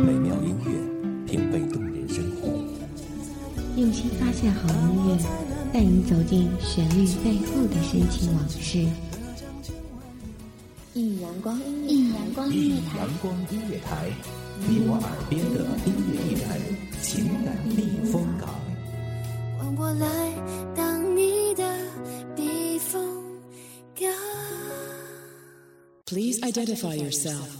美妙音乐，品味动人生活。用心发现好音乐，带你走进旋律背后的深情往事。一阳光音乐，一阳光音乐台，阳光音乐台，你我耳边的音乐驿站，情感避风港。换我来当你的避风港。Please identify yourself。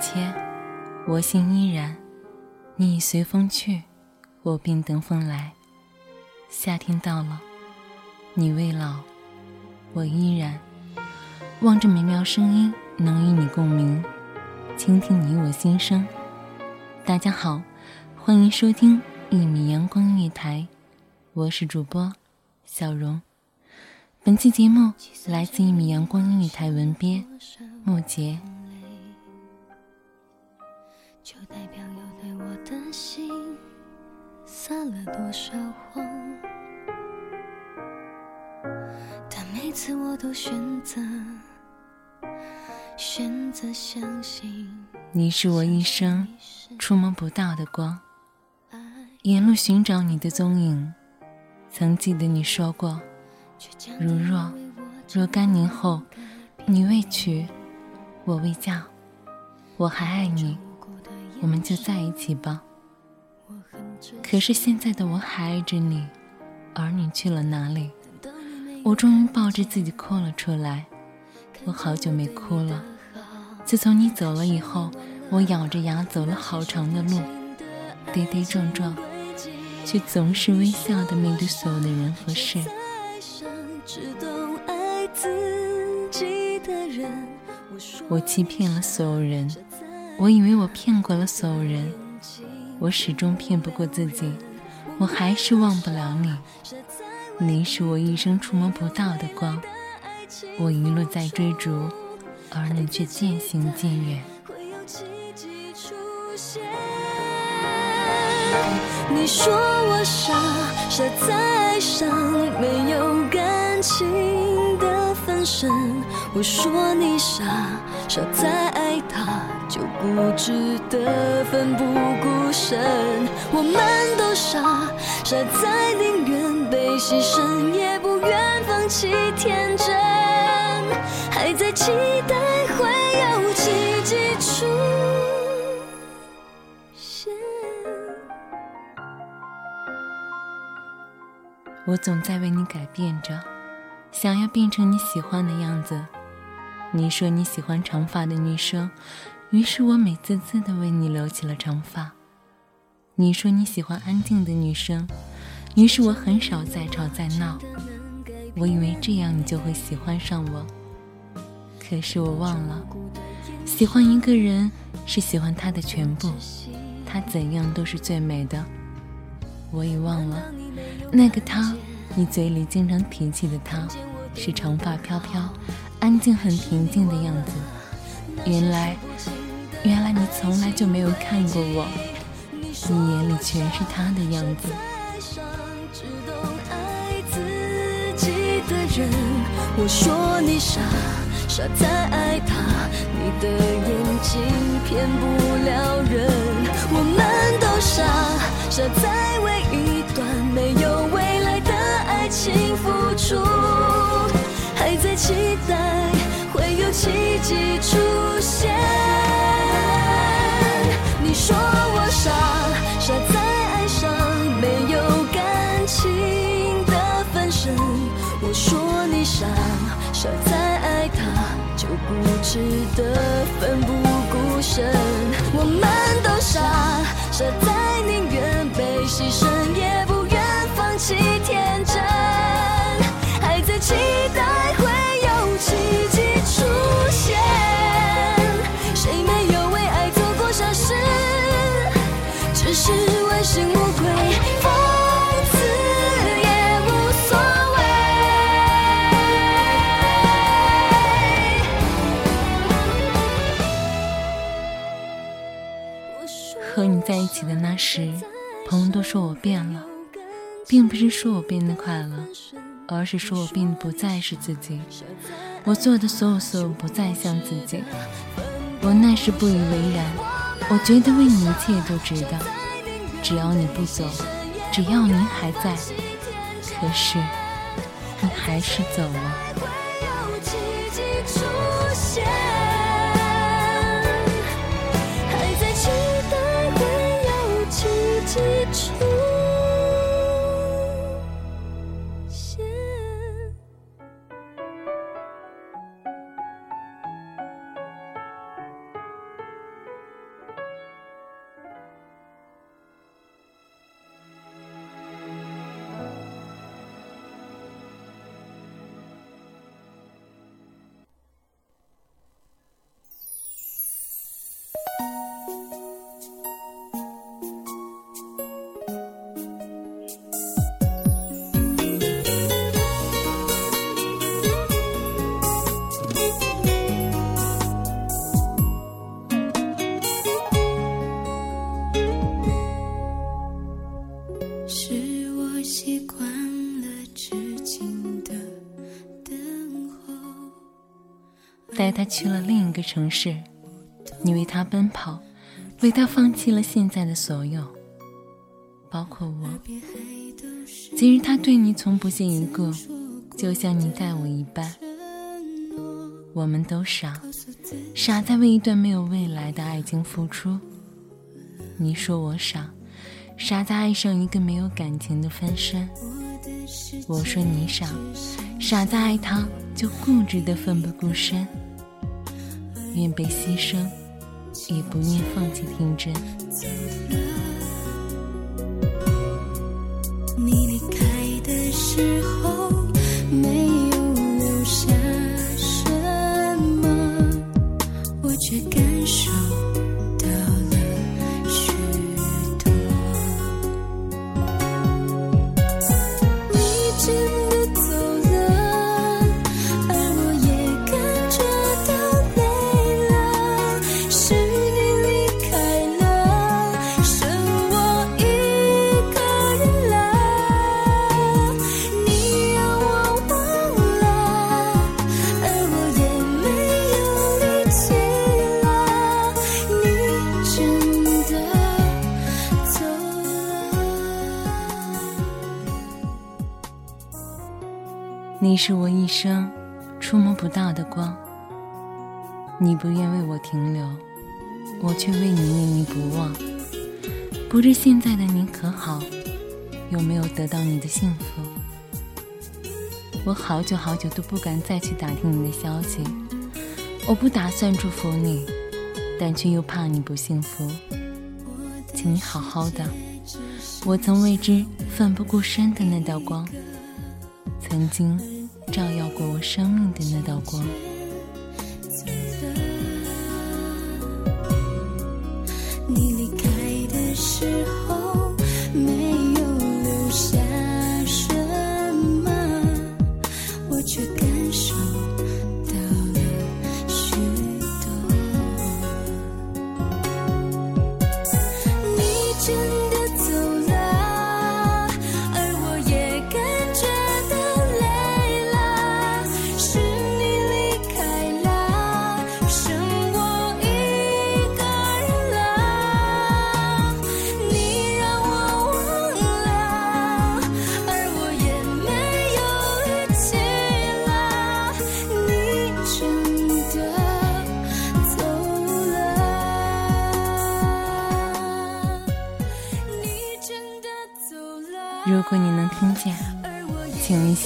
切，我心依然。你随风去，我便等风来。夏天到了，你未老，我依然。望着美妙声音，能与你共鸣，倾听你我心声。大家好，欢迎收听一米阳光音乐台，我是主播小荣。本期节目来自一米阳光音乐台文编木杰。就代表有对我的心撒了多少谎，但每次我都选择选择相信。你是我一生触摸不到的光，沿路寻找你的踪影。曾记得你说过，如若若干年后你未娶，我未嫁，我还爱你。我们就在一起吧。可是现在的我还爱着你，而你去了哪里？我终于抱着自己哭了出来。我好久没哭了。自从你走了以后，我咬着牙走了好长的路，跌跌撞撞，却总是微笑的面对所有的人和事。我欺骗了所有人。我以为我骗过了所有人，我始终骗不过自己，我还是忘不了你。你是我一生触摸不到的光，我一路在追逐，而你却渐行渐远。你说我傻，傻在爱上没有感情的分身。我说你傻，傻在爱他。就固执的奋不顾身，我们都傻，傻在宁愿被牺牲，也不愿放弃天真，还在期待会有奇迹出现。我总在为你改变着，想要变成你喜欢的样子。你说你喜欢长发的女生。于是我美滋滋的为你留起了长发。你说你喜欢安静的女生，于是我很少再吵再闹。我以为这样你就会喜欢上我，可是我忘了，喜欢一个人是喜欢他的全部，他怎样都是最美的。我已忘了，那个他，你嘴里经常提起的他，是长发飘飘、安静很平静的样子。原来。原来你从来就没有看过我，你眼里全是他的样子。我说你傻，傻在爱他，你的眼睛骗不了人。我们都傻，傻在的奋不顾身。我们都傻，傻在宁愿被牺牲，也不愿放弃天真，还在期待会有奇迹出现。谁没有为爱做过傻事？只是问心无愧，在一起的那时，朋友都说我变了，并不是说我变得快乐，而是说我变得不再是自己。我做的所有所有不再像自己。我那时不以为然，我觉得为你一切都值得，只要你不走，只要你还在。可是，你还是走了。他去了另一个城市，你为他奔跑，为他放弃了现在的所有，包括我。其实他对你从不屑一顾，就像你待我一般。我们都傻，傻在为一段没有未来的爱情付出。你说我傻，傻在爱上一个没有感情的分身。我说你傻，傻在爱他就固执的奋不顾身，愿被牺牲，也不愿放弃天真。你离开的时候，是我一生触摸不到的光，你不愿为我停留，我却为你念念不忘。不知现在的你可好，有没有得到你的幸福？我好久好久都不敢再去打听你的消息，我不打算祝福你，但却又怕你不幸福。请你好好的，我曾为之奋不顾身的那道光。曾经照耀过我生命的那道光。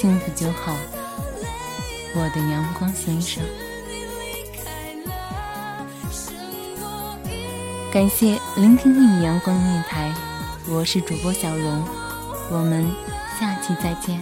幸福就好，我的阳光先生。感谢聆听一米阳光电台，我是主播小荣，我们下期再见。